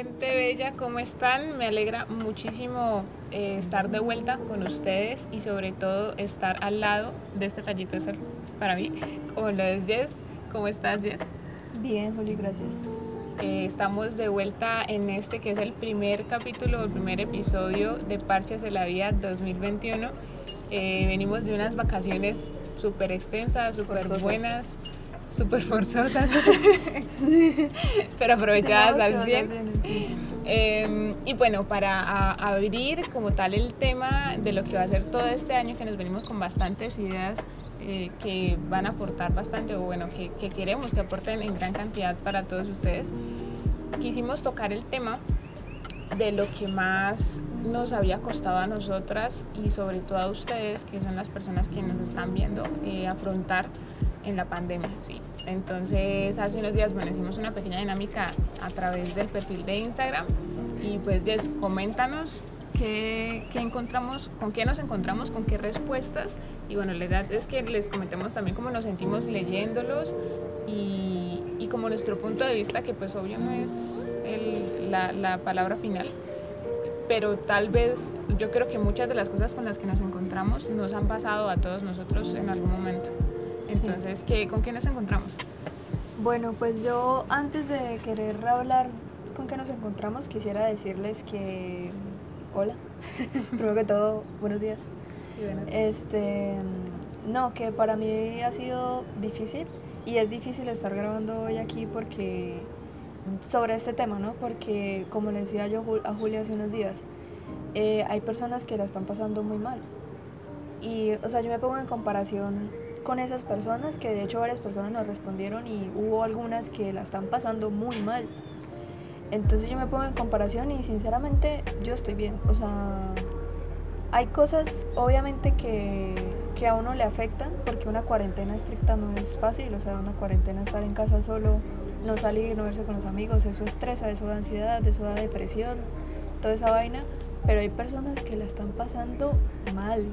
gente bella, ¿cómo están? Me alegra muchísimo eh, estar de vuelta con ustedes y sobre todo estar al lado de este rayito de sol para mí, como lo es Jess. ¿Cómo estás, Jess? Bien, Juli, gracias. Eh, estamos de vuelta en este que es el primer capítulo, el primer episodio de Parches de la Vida 2021. Eh, venimos de unas vacaciones súper extensas, súper buenas súper forzosas, pero aprovechadas al 100. Em, y bueno, para abrir como tal el tema de lo que va a ser todo este año, que nos venimos con bastantes ideas eh, que van a aportar bastante, o bueno, que, que queremos que aporten en gran cantidad para todos ustedes, quisimos tocar el tema de lo que más nos había costado a nosotras y sobre todo a ustedes, que son las personas que nos están viendo, eh, afrontar en la pandemia, sí. Entonces, hace unos días, bueno, hicimos una pequeña dinámica a través del perfil de Instagram y pues, Jess, coméntanos qué, qué, encontramos, con qué nos encontramos, con qué respuestas y bueno, la idea es que les comentemos también cómo nos sentimos leyéndolos y, y como nuestro punto de vista, que pues obvio no es el, la, la palabra final, pero tal vez yo creo que muchas de las cosas con las que nos encontramos nos han pasado a todos nosotros en algún momento. Entonces, ¿qué, ¿con qué nos encontramos? Bueno, pues yo antes de querer hablar con qué nos encontramos, quisiera decirles que, hola, primero que todo, buenos días. Sí, bueno. Este, no, que para mí ha sido difícil y es difícil estar grabando hoy aquí porque, sobre este tema, ¿no? Porque, como le decía yo a Julia hace unos días, eh, hay personas que la están pasando muy mal. Y, o sea, yo me pongo en comparación con esas personas, que de hecho varias personas nos respondieron y hubo algunas que la están pasando muy mal. Entonces yo me pongo en comparación y sinceramente yo estoy bien. O sea, hay cosas obviamente que, que a uno le afectan porque una cuarentena estricta no es fácil. O sea, una cuarentena estar en casa solo, no salir, no verse con los amigos, eso estresa, eso da ansiedad, eso da depresión, toda esa vaina. Pero hay personas que la están pasando mal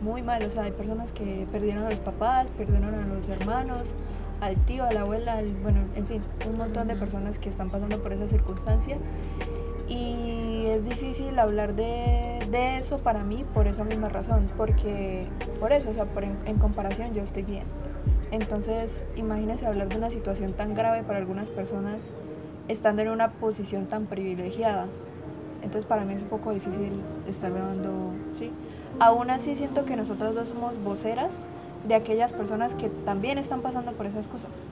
muy mal. O sea, hay personas que perdieron a los papás, perdieron a los hermanos, al tío, a la abuela, bueno, en fin, un montón de personas que están pasando por esa circunstancia. Y es difícil hablar de, de eso para mí por esa misma razón, porque por eso, o sea, por en, comparación yo estoy bien. Entonces, imagínese hablar de una situación tan grave para algunas personas estando en una posición tan privilegiada. Entonces, para mí es un poco difícil estar hablando, ¿sí? Aún así siento que nosotros dos somos voceras de aquellas personas que también están pasando por esas cosas.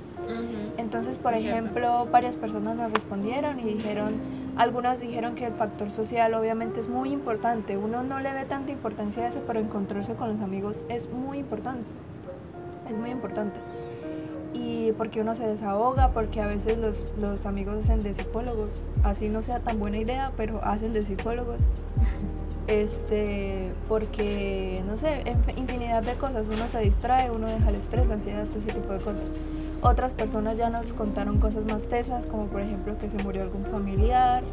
Entonces, por ejemplo, varias personas nos respondieron y dijeron, algunas dijeron que el factor social obviamente es muy importante. Uno no le ve tanta importancia a eso, pero encontrarse con los amigos es muy importante. Es muy importante. Y porque uno se desahoga, porque a veces los, los amigos hacen de psicólogos. Así no sea tan buena idea, pero hacen de psicólogos. Este, porque, no sé, infinidad de cosas, uno se distrae, uno deja el estrés, la ansiedad, todo ese tipo de cosas. Otras personas ya nos contaron cosas más tesas, como por ejemplo que se murió algún familiar,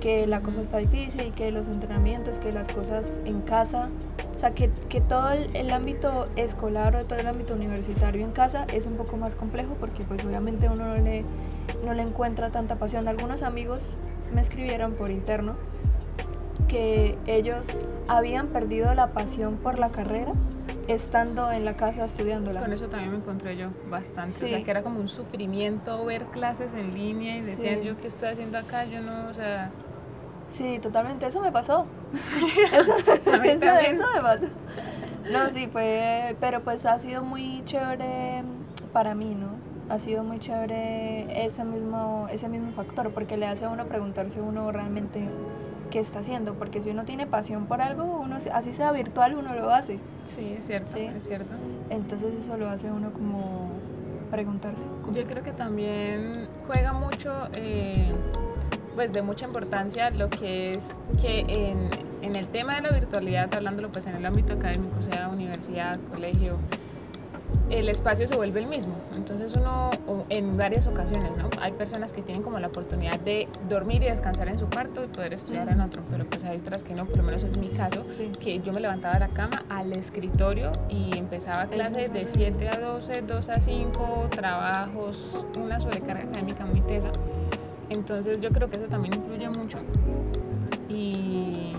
que la cosa está difícil, que los entrenamientos, que las cosas en casa, o sea, que, que todo el, el, ámbito escolar o todo el ámbito universitario en casa es un poco más complejo porque pues obviamente uno no le, no le encuentra tanta pasión. Algunos amigos me escribieron por interno que ellos habían perdido la pasión por la carrera estando en la casa estudiándola. Con eso también me encontré yo bastante, o sea, que era como un sufrimiento ver clases en línea y decían yo qué estoy haciendo acá, yo no, o sea... Sí, totalmente, eso me pasó. eso, eso, eso me pasó. No, sí, fue, pero pues ha sido muy chévere para mí, ¿no? Ha sido muy chévere ese mismo, ese mismo factor, porque le hace a uno preguntarse uno realmente qué está haciendo, porque si uno tiene pasión por algo, uno así sea virtual, uno lo hace. Sí, es cierto, es cierto. Entonces eso lo hace uno como preguntarse. Yo creo que también juega mucho, eh, pues de mucha importancia lo que es que en, en el tema de la virtualidad, hablándolo pues en el ámbito académico, sea universidad, colegio, el espacio se vuelve el mismo. Entonces uno, en varias ocasiones, ¿no? Hay personas que tienen como la oportunidad de dormir y descansar en su cuarto y poder estudiar en otro, pero pues hay otras que no, por lo menos es mi caso, que yo me levantaba de la cama al escritorio y empezaba clases de 7 a 12, 2 a 5, trabajos, una sobrecarga académica muy tesa. Entonces yo creo que eso también influye mucho y,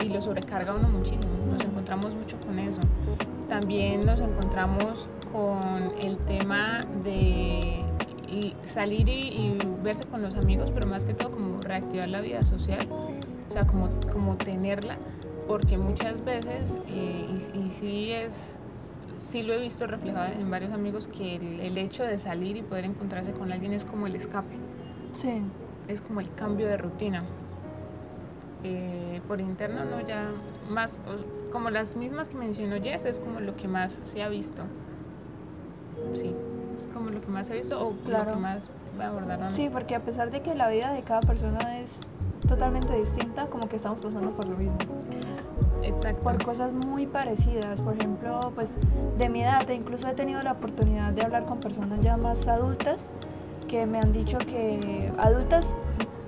y lo sobrecarga uno muchísimo. Nos encontramos mucho con eso. También nos encontramos con el tema de salir y, verse con los amigos, pero más que todo como reactivar la vida social, o sea, como, como tenerla, porque muchas veces, eh, y, y, sí es, sí lo he visto reflejado en varios amigos, que el, hecho de salir y poder encontrarse con alguien es como el escape. Sí. Es como el cambio de rutina. Eh, por interno, no, ya más, como las mismas que mencionó Jess, es como lo que más se ha visto. Sí como lo que más he visto o lo que más abordaron. Sí, porque a pesar de que la vida de cada persona es totalmente distinta, como que estamos pasando por lo mismo. Exacto. Por cosas muy parecidas. Por ejemplo, pues de mi edad, e incluso he tenido la oportunidad de hablar con personas ya más adultas que me han dicho que adultas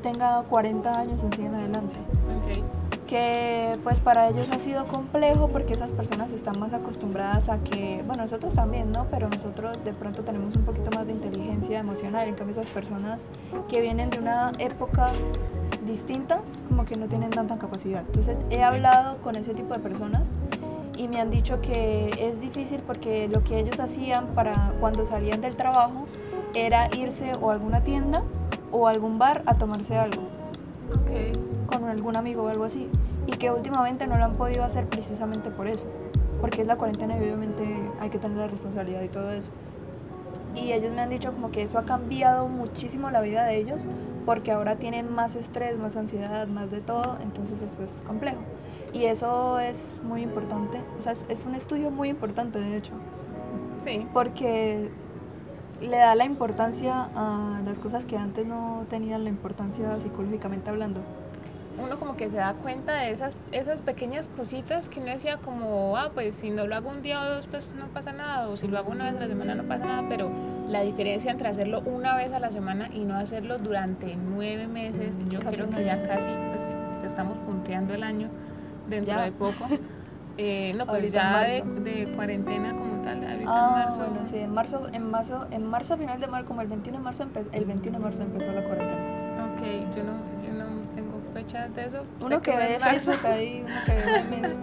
tenga 40 años así en adelante. Okay que pues para ellos ha sido complejo porque esas personas están más acostumbradas a que, bueno, nosotros también, ¿no? Pero nosotros de pronto tenemos un poquito más de inteligencia emocional, en cambio esas personas que vienen de una época distinta, como que no tienen tanta capacidad. Entonces he hablado con ese tipo de personas y me han dicho que es difícil porque lo que ellos hacían para cuando salían del trabajo era irse o a alguna tienda o a algún bar a tomarse algo. Okay. Con algún amigo o algo así y que últimamente no lo han podido hacer precisamente por eso, porque es la cuarentena y obviamente hay que tener la responsabilidad y todo eso. Y ellos me han dicho como que eso ha cambiado muchísimo la vida de ellos porque ahora tienen más estrés, más ansiedad, más de todo, entonces eso es complejo. Y eso es muy importante, o sea, es, un estudio muy importante de hecho. Sí. Porque le da la importancia a las cosas que antes no tenían la importancia psicológicamente hablando. Uno como que se da cuenta de esas, esas pequeñas cositas que uno decía como, ah, pues si no lo hago un día o dos, pues no pasa nada, o si lo hago una vez a la semana no pasa nada, pero la diferencia entre hacerlo una vez a la semana y no hacerlo durante nueve meses, yo creo que ya casi, pues estamos punteando el año dentro de poco. Eh, no, pues ya de, cuarentena como tal, ahorita ah, en marzo. Bueno, sí, en marzo, en marzo, en marzo, final de marzo, como el 21 de marzo, el 21 de marzo empezó la cuarentena. Ok, yo no, de eso. Uno que, ve Facebook ahí, uno que ve memes,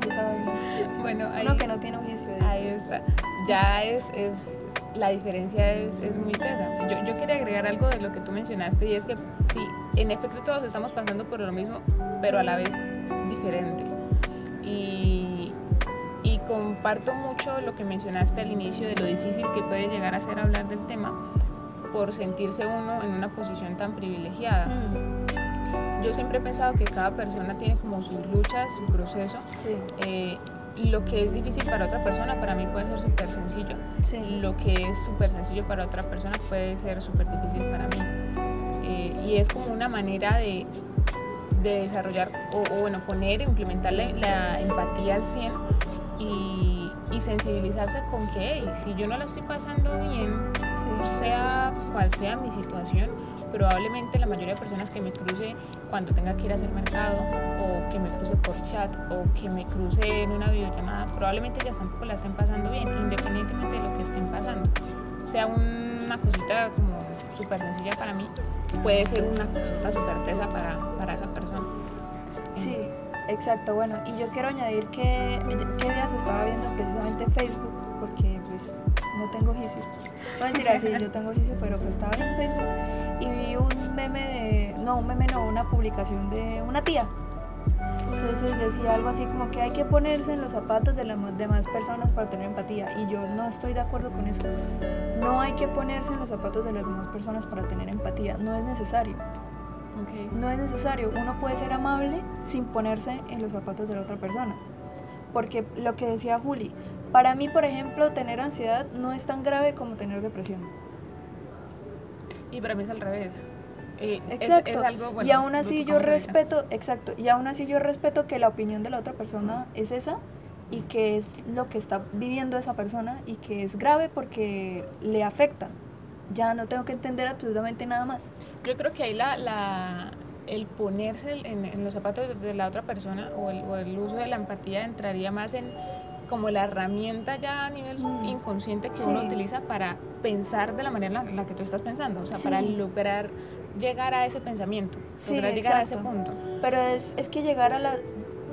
Bueno, ahí, uno que no tiene juicio. Ahí está. Ya es, es la diferencia es, es muy tesa. Yo, yo quería agregar algo de lo que tú mencionaste y es que sí, en efecto todos estamos pasando por lo mismo, pero a la vez diferente. Y comparto mucho lo que mencionaste al inicio de lo difícil que puede llegar a ser hablar del tema por sentirse uno en una posición tan privilegiada. Mm yo siempre he pensado que cada persona tiene como sus luchas, su proceso. Sí. Eh, lo que es difícil para otra persona, para mí puede ser súper sencillo. Sí. Lo que es súper sencillo para otra persona puede ser súper difícil para mí. Eh, y es como una manera de, de desarrollar, o, bueno, poner, implementar la, la empatía al 100 y y sensibilizarse con que si yo no la estoy pasando bien, sea cual sea mi situación, probablemente la mayoría de personas que me cruce cuando tenga que ir a hacer mercado o que me cruce por chat o que me cruce en una videollamada, probablemente ya tampoco la estén pasando bien, independientemente de lo que estén pasando. Sea una cosita como súper sencilla para mí, puede ser una cosita súper tesa para, para esa persona. Sí, Exacto, bueno, y yo quiero añadir que qué estaba viendo precisamente en Facebook, porque pues no tengo juicio. No mentira, sí, yo tengo juicio, pero pues estaba en Facebook y vi un meme de, no, un meme no, una publicación de una tía. Entonces decía algo así como que hay que ponerse en los zapatos de las demás personas para tener empatía. Y yo no estoy de acuerdo con eso. No hay que ponerse en los zapatos de las demás personas para tener empatía. No es necesario. No es necesario, uno puede ser amable sin ponerse en los zapatos de la otra persona. Porque lo que decía Juli, para mí, por ejemplo, tener ansiedad no es tan grave como tener depresión. Y para mí es al revés. Eh, exacto. y aún así yo respeto, exacto, y aún así yo respeto que la opinión de la otra persona es esa y que es lo que está viviendo esa persona y que es grave porque le afecta ya no tengo que entender absolutamente nada más. Yo creo que ahí la, la el ponerse en, los zapatos de la otra persona o el, o el, uso de la empatía entraría más en como la herramienta ya a nivel mm. inconsciente que uno utiliza para pensar de la manera en la, que tú estás pensando, o sea, para lograr llegar a ese pensamiento, lograr llegar a ese punto. Pero es, es que llegar a la...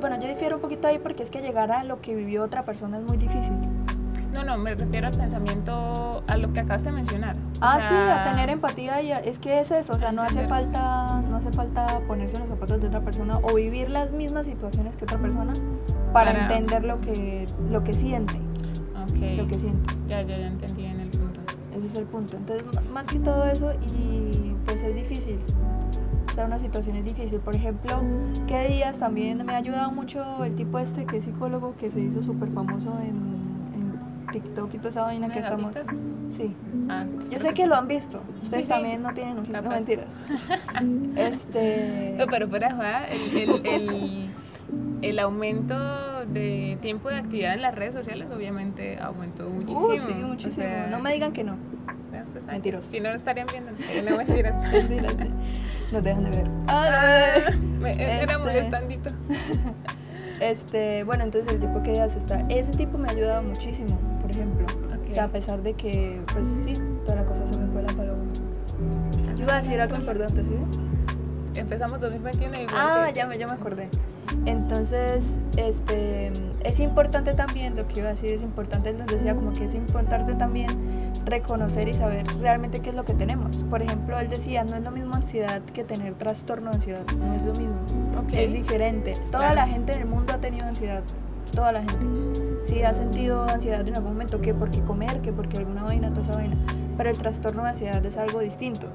Bueno, yo difiero un poquito ahí porque es que llegar a lo que vivió otra persona es muy difícil. No, no, me refiero al pensamiento, a lo que acabas de mencionar. Ah, sí, a tener empatía y es que es eso, o sea, no hace falta, no hace falta ponerse en los zapatos de otra persona o vivir las mismas situaciones que otra persona para, entender lo que, lo que siente. Okay. Lo que siente. Ya, ya, ya entendí en el punto. Ese es el punto. Entonces, más que todo eso, y pues es difícil. O sea, una situación es difícil. Por ejemplo, ¿qué días también me ha ayudado mucho el tipo este que es psicólogo que se hizo súper famoso en TikTok y toda esa vaina que estamos. Sí. Ah, Yo sé que, lo han visto. Ustedes también no tienen ojos, no mentiras. este. No, pero fuera el, el, el, aumento de tiempo de actividad en las redes sociales obviamente aumentó muchísimo. Uh, sí, muchísimo. no me digan que no. Mentiros. Si no, lo estarían viendo. No, mentiras. Nos dejan de ver. Ah, me, Era muy este. estandito. Este, bueno, entonces el tipo que hace está. Ese tipo me ha ayudado muchísimo, por ejemplo. O sea, a pesar de que, pues sí, toda la cosa se me fue la paloma. Yo iba a decir algo importante, ¿sí? Empezamos 2021 igual. Ah, ya me, ya me acordé. Entonces, este, es importante también, lo que iba a decir es importante, les decía como que es importante también reconocer y saber realmente qué es lo que tenemos. Por ejemplo, él decía, no es lo mismo ansiedad que tener trastorno de ansiedad, no es lo mismo. Es diferente. Toda la gente en el mundo ha tenido ansiedad, toda la gente. Sí, ha sentido ansiedad en algún momento, que porque comer, que porque alguna vaina, toda esa vaina. Pero el trastorno de ansiedad es algo distinto.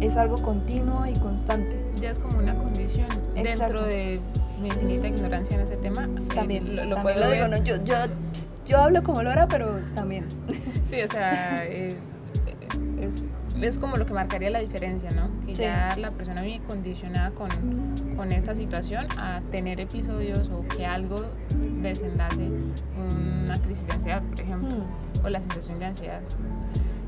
Es algo continuo y constante. Ya es como una condición dentro de mi infinita ignorancia en ese tema. Eh, también, lo, puedo digo, yo, yo, yo hablo como Lora, pero también. Sí, o sea, eh, es, es, como lo que marcaría la diferencia, ¿no? Que ya la persona viene condicionada con, con esta situación a tener episodios o que algo desenlace una crisis de ansiedad, por ejemplo, hmm. o la sensación de ansiedad.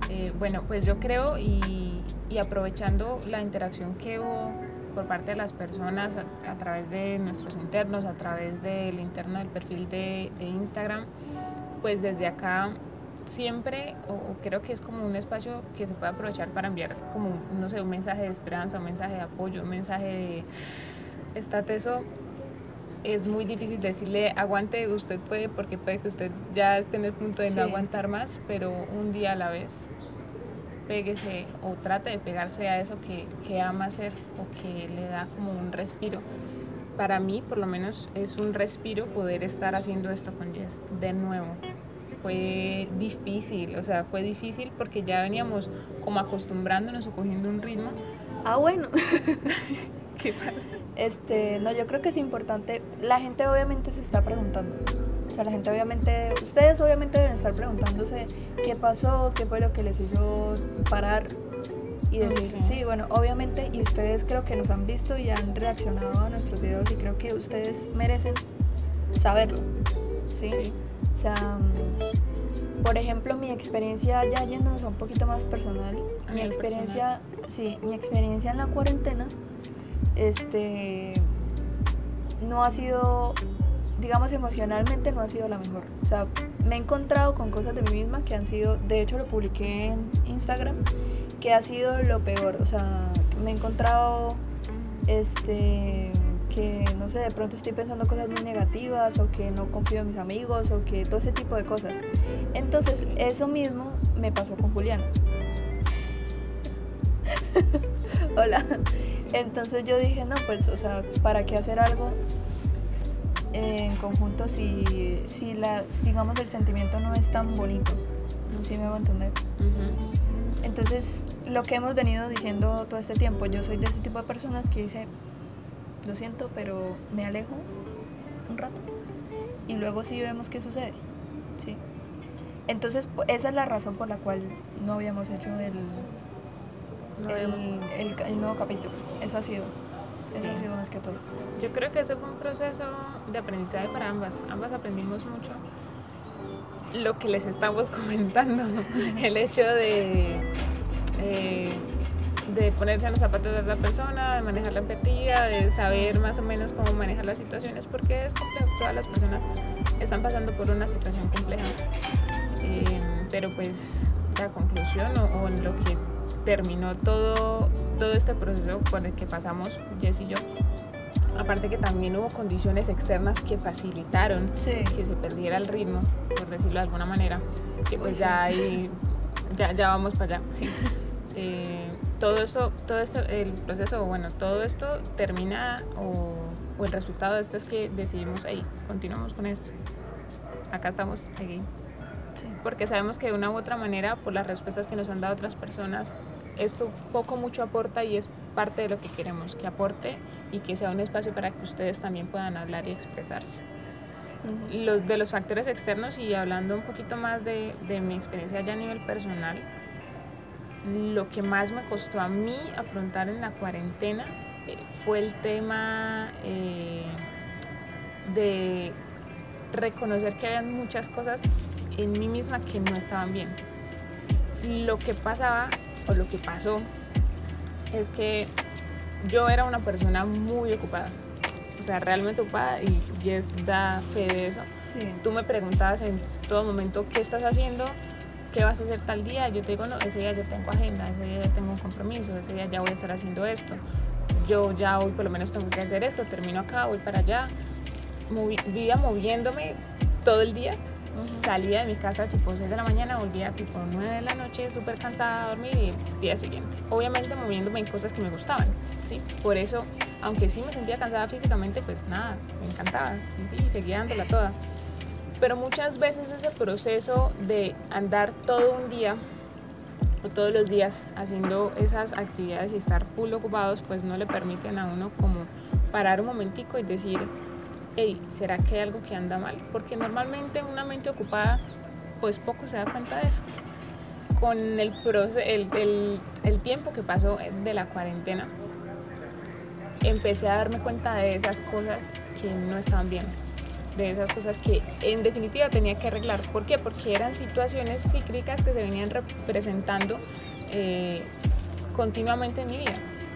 Eh, bueno, pues yo creo y, y, aprovechando la interacción que hubo por parte de las personas a, través de nuestros internos, a través del interno del perfil de, de Instagram, pues desde acá siempre, o, creo que es como un espacio que se puede aprovechar para enviar como, no sé, un mensaje de esperanza, un mensaje de apoyo, un mensaje de, está teso, es muy difícil decirle aguante, usted puede, porque puede que usted ya esté en el punto de no aguantar más, pero un día a la vez péguese o trate de pegarse a eso que, que ama hacer o que le da como un respiro. Para mí, por lo menos, es un respiro poder estar haciendo esto con Jess de nuevo fue difícil, o sea, fue difícil porque ya veníamos como acostumbrándonos o cogiendo un ritmo. Ah, bueno. ¿Qué pasa? Este, no, yo creo que es importante, la gente obviamente se está preguntando. O sea, la gente obviamente, ustedes obviamente deben estar preguntándose qué pasó, qué fue lo que les hizo parar y decir, sí, bueno, obviamente, y ustedes creo que nos han visto y han reaccionado a nuestros videos y creo que ustedes merecen saberlo. ¿sí? sí. O sea, por ejemplo, mi experiencia, ya yéndonos a un poquito más personal, mi experiencia, sí, mi experiencia en la cuarentena, este, no ha sido, digamos, emocionalmente no ha sido la mejor. O sea, me he encontrado con cosas de mí misma que han sido, de hecho lo publiqué en Instagram, que ha sido lo peor. O sea, me he encontrado, este que no sé, de pronto estoy pensando cosas muy negativas o que no confío en mis amigos o que todo ese tipo de cosas. Entonces, eso mismo me pasó con Juliana. Hola. Entonces yo dije, no, pues, o sea, ¿para qué hacer algo en conjunto si, si la, digamos, el sentimiento no es tan bonito? ¿Sí me hago entender? Entonces, lo que hemos venido diciendo todo este tiempo, yo soy de este tipo de personas que dice, lo siento, pero me alejo un rato y luego sí vemos qué sucede. ¿sí? Entonces, esa es la razón por la cual no habíamos hecho el, el, nuevo capítulo. Eso ha sido. Eso ha sido más que todo. Yo creo que ese fue un proceso de aprendizaje para ambas. Ambas aprendimos mucho lo que les estamos comentando. el hecho de eh, de ponerse en los zapatos de otra persona, de manejar la empatía, de saber más o menos cómo manejar las situaciones, porque es complejo, todas las personas están pasando por una situación compleja. Eh, pero pues la conclusión o, en lo que terminó todo todo este proceso por el que pasamos Jess y yo, aparte que también hubo condiciones externas que facilitaron que se perdiera el ritmo, por decirlo de alguna manera, que pues ya hay, ya, ya vamos para allá. Eh, todo eso, todo eso, el proceso, bueno, todo esto termina o, el resultado de esto es que decidimos, ahí, continuamos con esto. Acá estamos, aquí. Porque sabemos que de una u otra manera, por las respuestas que nos han dado otras personas, esto poco mucho aporta y es parte de lo que queremos, que aporte y que sea un espacio para que ustedes también puedan hablar y expresarse. los, de los factores externos y hablando un poquito más de, de mi experiencia ya a nivel personal, lo que más me costó a mí afrontar en la cuarentena eh, fue el tema eh, de reconocer que había muchas cosas en mí misma que no estaban bien. Lo que pasaba o lo que pasó es que yo era una persona muy ocupada. O sea, realmente ocupada y Jess da fe de eso. Tú me preguntabas en todo momento qué estás haciendo, qué vas a hacer tal día. Yo te digo, no, ese día yo tengo agenda, ese día ya tengo un compromiso, ese día ya voy a estar haciendo esto. Yo ya hoy por lo menos tengo que hacer esto, termino acá, voy para allá. vivía moviéndome todo el día Salía de mi casa tipo 6 de la mañana, volvía tipo 9 de la noche, súper cansada a dormir y el día siguiente. Obviamente moviéndome en cosas que me gustaban, ¿sí? Por eso, aunque sí me sentía cansada físicamente, pues nada, me encantaba y sí, seguía dándola toda. Pero muchas veces ese proceso de andar todo un día o todos los días haciendo esas actividades y estar full ocupados, pues no le permiten a uno como parar un momentico y decir, hey, ¿será que hay algo que anda mal? Porque normalmente una mente ocupada, pues poco se da cuenta de eso. Con el, el, el, tiempo que pasó de la cuarentena, empecé a darme cuenta de esas cosas que no estaban bien, de esas cosas que en definitiva tenía que arreglar. ¿Por qué? Porque eran situaciones cíclicas que se venían representando eh, continuamente en mi vida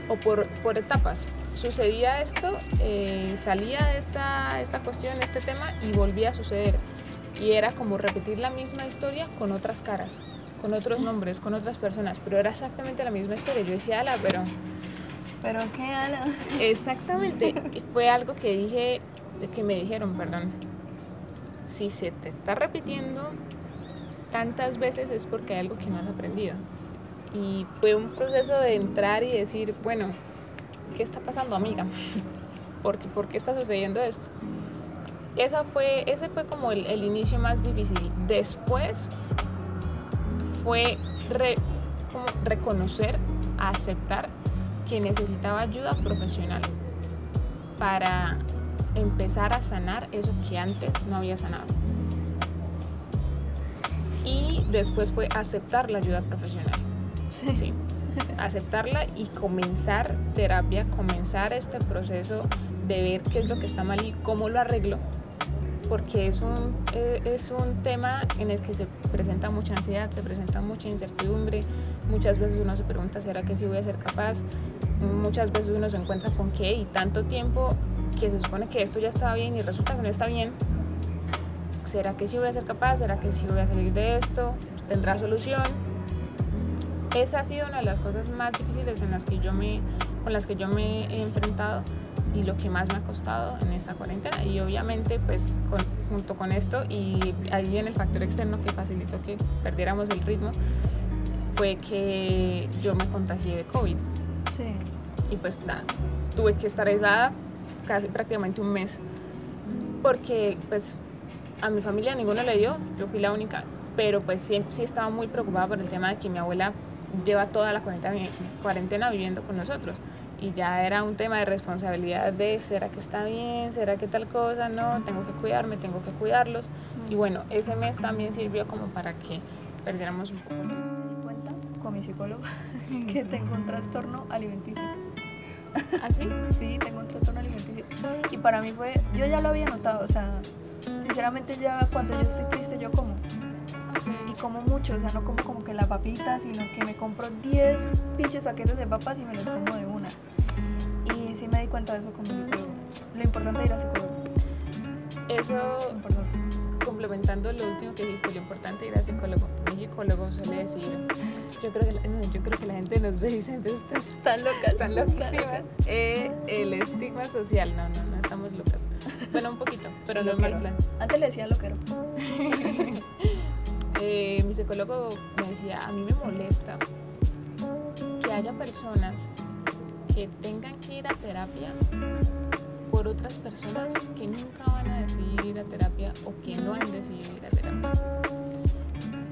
o por, por etapas sucedía esto, eh, salía de esta, esta cuestión, este tema y volvía a suceder. Y era como repetir la misma historia con otras caras, con otros nombres, con otras personas, pero era exactamente la misma historia. Yo decía, ala, pero... ¿Pero qué, ala? Exactamente. Fue algo que dije, que me dijeron, perdón. Si se te está repitiendo tantas veces es porque hay algo que no has aprendido. Y fue un proceso de entrar y decir, bueno, ¿qué está pasando, amiga? ¿Por qué, ¿Por qué está sucediendo esto? Esa fue, ese fue como el, inicio más difícil. Después fue reconocer, aceptar que necesitaba ayuda profesional para empezar a sanar eso que antes no había sanado. Y después fue aceptar la ayuda profesional. Sí. sí aceptarla y comenzar terapia, comenzar este proceso de ver qué es lo que está mal y cómo lo arreglo, porque es un, eh, es un tema en el que se presenta mucha ansiedad, se presenta mucha incertidumbre, muchas veces uno se pregunta, ¿será que sí voy a ser capaz? Muchas veces uno se encuentra con qué y tanto tiempo que se supone que esto ya estaba bien y resulta que no está bien. ¿Será que sí voy a ser capaz? ¿Será que sí voy a salir de esto? ¿Tendrá solución? esa ha sido una de las cosas más difíciles en las que yo me, con las que yo me he enfrentado y lo que más me ha costado en esta cuarentena. Y obviamente, pues junto con esto y ahí viene el factor externo que facilitó que perdiéramos el ritmo, fue que yo me contagié de COVID. Sí. Y pues nada, tuve que estar aislada casi prácticamente un mes. Porque pues a mi familia ninguno le dio, yo fui la única, pero pues sí, sí estaba muy preocupada por el tema de que mi abuela lleva toda la cuarentena, viviendo con nosotros. Y ya era un tema de responsabilidad de, ¿será que está bien? ¿Será que tal cosa? No, tengo que cuidarme, tengo que cuidarlos. Y bueno, ese mes también sirvió como para que perdiéramos un poco. Me di cuenta con mi psicólogo que tengo un trastorno alimenticio. ¿Ah, sí? Sí, tengo un trastorno alimenticio. Y para mí fue, yo ya lo había notado, o sea, sinceramente ya cuando yo estoy triste yo como como mucho, o sea, no como como que la papita, sino que me compro 10 pinches paquetes de papas y me los como de una. Y sí me di cuenta de eso como psicólogo. Lo importante es ir al psicólogo. Eso, complementando lo último que dijiste, lo importante ir al psicólogo. Mi psicólogo suele decir, yo creo que la, yo creo que la gente nos ve y dice, están locas. Están loquísimas. Eh, el estigma social, no, no, no estamos locas. Bueno, un poquito, pero no mal plan. Antes le decía loquero. eh, mi psicólogo me decía, a mí me molesta que haya personas que tengan que ir a terapia por otras personas que nunca van a decidir ir a terapia o que no han decidido ir a terapia.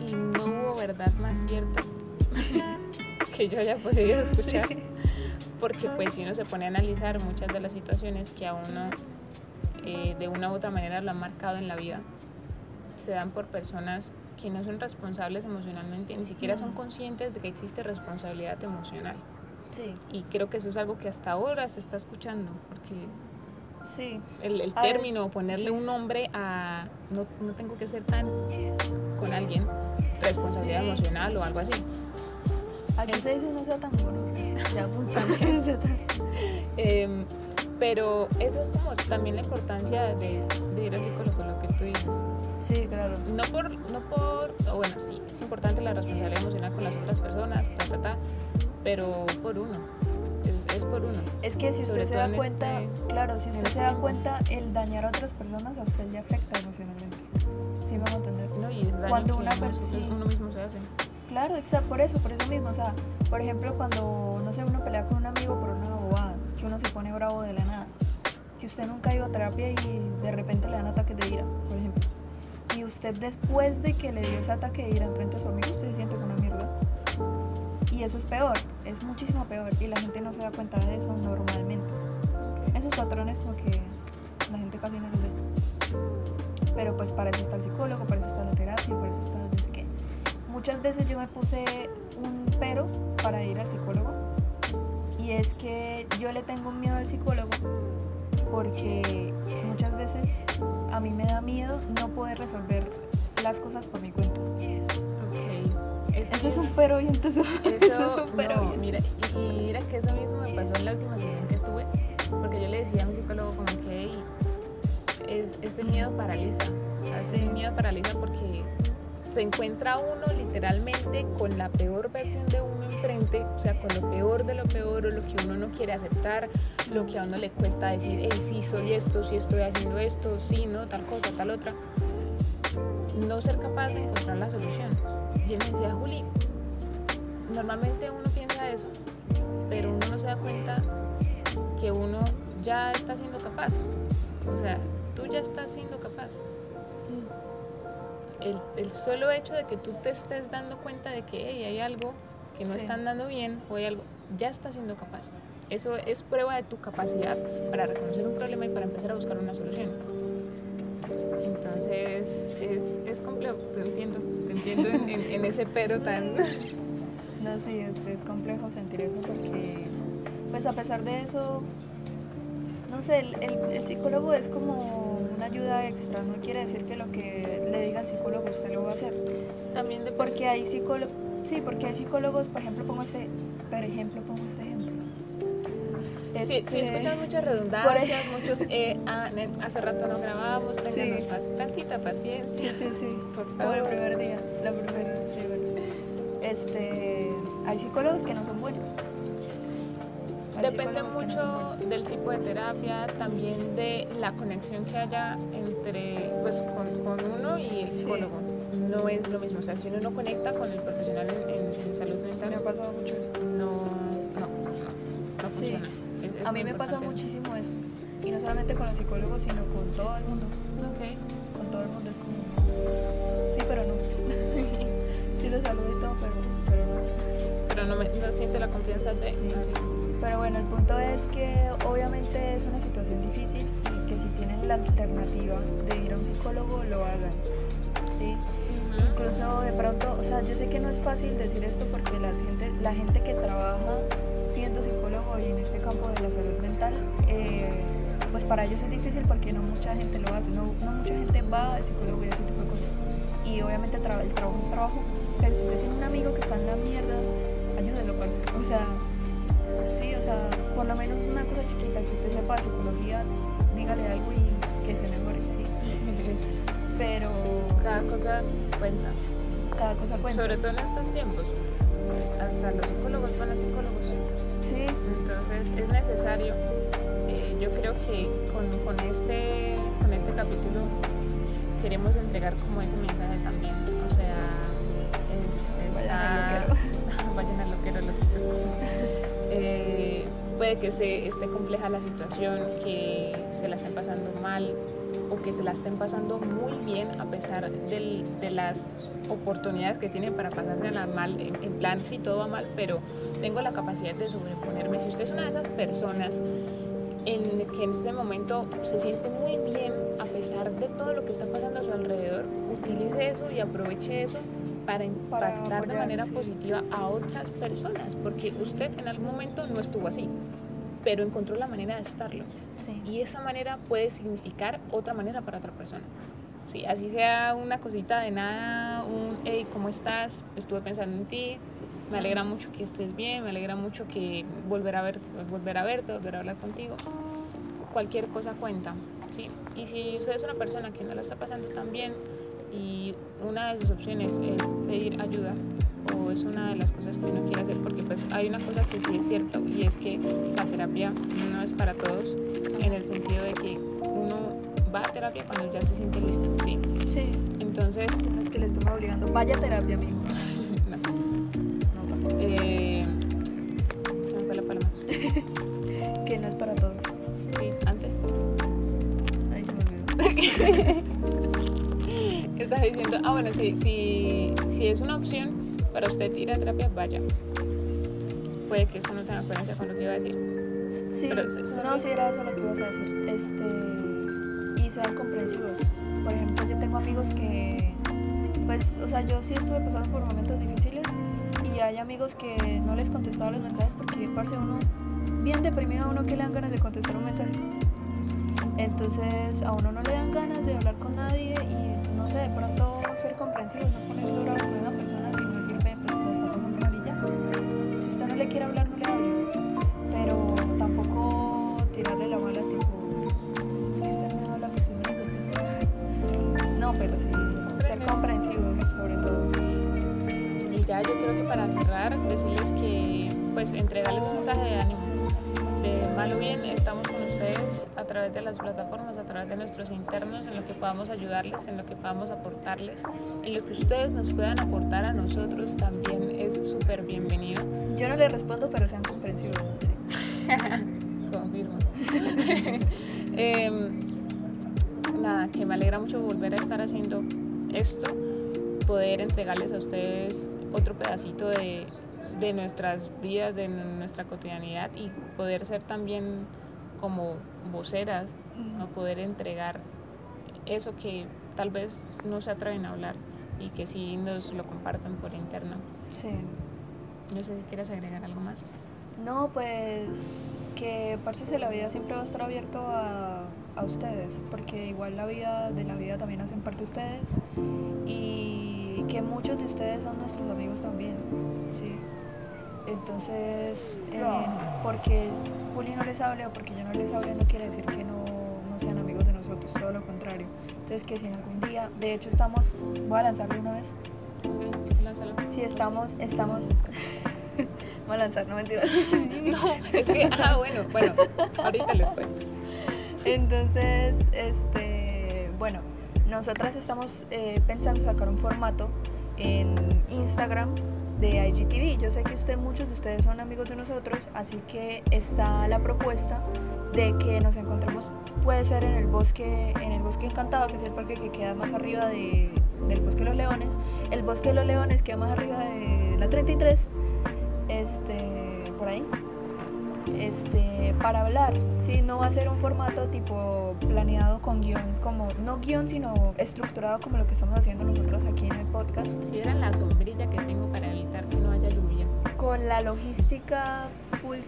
Y no hubo verdad más cierta que yo haya podido escuchar. Porque pues si uno se pone a analizar muchas de las situaciones que a uno eh, de una u otra manera lo han marcado en la vida, se dan por personas que no son responsables emocionalmente, ni siquiera son conscientes de que existe responsabilidad emocional. Sí. Y creo que eso es algo que hasta ahora se está escuchando, porque Sí. El, el término, ponerle un nombre a no, no, tengo que ser tan con alguien, responsabilidad emocional o algo así. Aquí se dice no sea tan bueno. Ya eh, pero esa es como también la importancia de, de, ir al psicólogo, lo que tú dices. Sí, claro. No por, no por, bueno, sí, es importante la responsabilidad emocional con las otras personas, ta, ta, ta, pero por uno es, por uno. Es que si usted se da cuenta, este claro, si usted se da cuenta, el dañar a otras personas a usted le afecta emocionalmente. ¿Sí me a entender? No, y es cuando una persona uno mismo se hace. Claro, exacto, por eso, por eso mismo, o sea, por ejemplo, cuando no sé, uno pelea con un amigo por una bobada, que uno se pone bravo de la nada, que usted nunca ha ido a terapia y de repente le dan ataques de ira, por ejemplo. Y usted después de que le dio ese ataque de ira enfrente a su amigo, usted se siente como una mierda. Y eso es peor, es muchísimo peor y la gente no se da cuenta de eso normalmente. Esos patrones como que la gente casi no los ve. Pero pues para eso está el psicólogo, para eso está la terapia, para eso está no sé qué. Muchas veces yo me puse un pero para ir al psicólogo y es que yo le tengo miedo al psicólogo porque muchas veces a mí me da miedo no poder resolver las cosas por mi cuenta. Eso es un pero y entonces eso, es un pero. mira, y, mira que eso mismo me pasó en la última sesión que tuve, porque yo le decía a mi psicólogo como que es, ese miedo paraliza, ese miedo paraliza porque se encuentra uno literalmente con la peor versión de uno enfrente, o sea, con lo peor de lo peor o lo que uno no quiere aceptar, lo que a uno le cuesta decir, hey, sí, soy esto, sí estoy haciendo esto, sí, no, tal cosa, tal otra. No ser capaz de encontrar la solución. Y él me decía, Juli, normalmente uno piensa eso, pero uno no se da cuenta que uno ya está siendo capaz. O sea, tú ya estás siendo capaz. El, el solo hecho de que tú te estés dando cuenta de que hay algo que no están dando bien o hay algo, ya estás siendo capaz. Eso es prueba de tu capacidad para reconocer un problema y para empezar a buscar una solución. Entonces es, es complejo, te entiendo, te entiendo en, ese pero tan... No, sí, es, es complejo sentir eso porque, pues a pesar de eso, no sé, el, el, psicólogo es como una ayuda extra, no quiere decir que lo que le diga el psicólogo usted lo va a hacer. También de Porque hay psicólogos, sí, porque hay psicólogos, por ejemplo, pongo este, por ejemplo, pongo este ejemplo sí, sí, escuchamos muchas redundancias, muchos, eh, ah, hace rato no grabábamos, tengan tantita paciencia. Sí, sí, sí, por favor. el primer día, la primera, sí, bueno. Este, hay psicólogos que no son buenos. Depende mucho del tipo de terapia, también de la conexión que haya entre, pues, con, con uno y el psicólogo. No es lo mismo, o sea, si uno no conecta con el profesional en, en, salud mental. Me ha pasado mucho eso. No, no, no, no funciona a mí me pasa muchísimo eso. Y no solamente con los psicólogos, sino con todo el mundo. Okay. Con todo el mundo es como... Sí, pero no. sí lo saludo y todo, pero, pero no. Pero no, me, no siente la confianza de... Sí. Pero bueno, el punto es que obviamente es una situación difícil y que si tienen la alternativa de ir a un psicólogo, lo hagan. ¿sí? Incluso de pronto, o sea, yo sé que no es fácil decir esto porque la gente, la gente que trabaja siendo psicólogo y en este campo de la salud mental, eh, pues para ellos es difícil porque no mucha gente lo hace, no, no mucha gente va al psicólogo y ese tipo de cosas. Y obviamente el trabajo es trabajo, pero si usted tiene un amigo que está en la mierda, ayúdelo, parce. O sea, sí, o sea, por lo menos una cosa chiquita que usted sepa de psicología, dígale algo y que se mejore, sí. Pero cosa cuenta. Cada cosa cuenta. Sobre todo en estos tiempos. Hasta los psicólogos van a psicólogos. Sí. Entonces es necesario. eh, yo creo que con, con este, con este capítulo queremos entregar como ese mensaje también. O sea, es, está- al loquero. está- vayan al loquero, loquitos. Eh, puede que se esté compleja la situación, que se la estén pasando mal o que se la estén pasando muy bien a pesar del- de las oportunidades que tienen para pasársela mal, en, en plan sí todo va mal, pero tengo la capacidad de sobreponerme. Si usted es una de esas personas en que en este momento se siente muy bien a pesar de todo lo que está pasando a su alrededor, utilice eso y aproveche eso para Para impactar de manera sí. positiva a otras personas, porque usted en algún momento no estuvo así, pero encontró la manera de estarlo. Sí. Y esa manera puede significar otra manera para otra persona. Sí, así sea una cosita de nada, un hey, ¿cómo estás? Estuve pensando en ti, me alegra mucho que estés bien, me alegra mucho que volver a, ver, volver a verte, volver a hablar contigo. Cualquier cosa cuenta, ¿sí? Y si usted es una persona que no la está pasando tan bien y una de sus opciones es pedir ayuda o es una de las cosas que uno quiere hacer porque pues hay una cosa que sí es cierta y es que la terapia no es para todos en el sentido de que uno va a terapia cuando ya se siente listo, ¿sí? Sí. Entonces, No es que le estemos obligando. Vaya a terapia, amigo. no. No, tampoco. Eh, fue la palabra. Que no es para todos. Sí, antes. Ahí se me olvidó. Estás diciendo, ah, bueno, sí, sí, si es una opción para usted ir a terapia, vaya. Puede que esto no tenga coherencia con lo que iba a decir. Sí, Pero se- se me no, sí era eso lo que ibas a decir. Este, y sean comprensivos. Por ejemplo, yo tengo amigos que, pues, o sea, yo sí estuve pasando por momentos difíciles y hay amigos que no les contestaba los mensajes porque, parce, uno, bien deprimido a uno que le dan ganas de contestar un mensaje. Entonces, a uno no le dan ganas de hablar con nadie y, no sé, de pronto ser comprensivos, no ponerse bravo con una persona si quiere hablar, no le hable pero tampoco tirarle la bala tipo si usted me habla pues es culpa no pero sí ser comprensivos sobre todo Y ya yo creo que para cerrar, decirles que, pues, entregarles un mensaje de ánimo. De mal o bien, estamos a través de las plataformas, a través de nuestros internos, en lo que podamos ayudarles, en lo que podamos aportarles, en lo que ustedes nos puedan aportar a nosotros también es súper bienvenido. yo no le respondo pero sean comprensivos sí. Confirmo. Em, nada, que me alegra mucho volver a estar haciendo esto, poder entregarles a ustedes otro pedacito de, de nuestras vidas, de nuestra cotidianidad y poder ser también como voceras, ¿no? poder entregar eso que tal vez no se atreven a hablar y que sí nos lo compartan por interno. sí No sé si quieres agregar algo más. no pues que parce la vida siempre va a estar abierto a, a ustedes porque igual la vida de la vida también hacen parte ustedes y que muchos de ustedes son nuestros amigos también sí entonces eh, porque Juli no les hable o porque yo no les hable no quiere decir que no, no sean amigos de nosotros todo lo contrario. Entonces que si en algún día de hecho estamos voy a lanzarlo una vez. Si estamos estamos voy a lanzar no mentiras No, es que, ah, bueno, bueno, ahorita les cuento. Entonces, este, bueno, nosotras estamos eh, pensando sacar un formato en Instagram de IGTV. Yo sé que usted, muchos de ustedes son amigos de nosotros, así que está la propuesta de que nos encontremos, puede ser en el bosque, en el bosque encantado, que es el parque que queda más arriba de- del bosque de los leones. El bosque de los leones queda más arriba de la 33, este, por ahí este, para hablar, ¿sí? No va a ser un formato tipo planeado con guion, como, no guion, sino estructurado como lo que estamos haciendo nosotros aquí en el podcast, Si vieran la sombrilla que tengo para evitar que no haya lluvia. con la logística full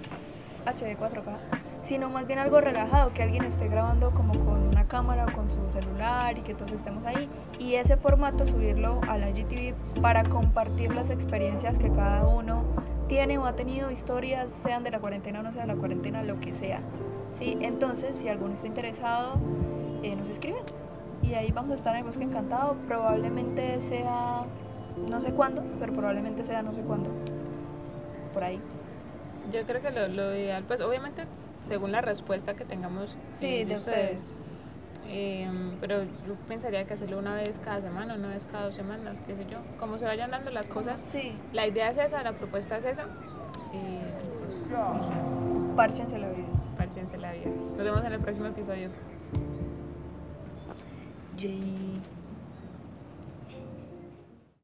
HD 4K, sino más bien algo relajado, que alguien esté grabando como con una cámara o con su celular y que todos estemos ahí, y ese formato subirlo a la IGTV para compartir las experiencias que cada uno tiene o ha tenido historias, sean de la cuarentena o no sea de la cuarentena, lo que sea. ¿sí? Entonces, si alguno está interesado, eh, nos escriben. Y ahí vamos a estar en el bosque encantado. Probablemente sea, no sé cuándo, pero probablemente sea no sé cuándo. Por ahí. Yo creo que lo, lo ideal, pues obviamente según la respuesta que tengamos Sí, eh, de ustedes. Em, pero yo pensaría que hacerlo una vez cada semana, una vez cada dos semanas, qué sé yo. Como se vayan dando las cosas. Sí, La idea es esa, la propuesta es esa. eh, y pues, párchense la vida. párchense la vida. Nos vemos en el próximo episodio. Yay.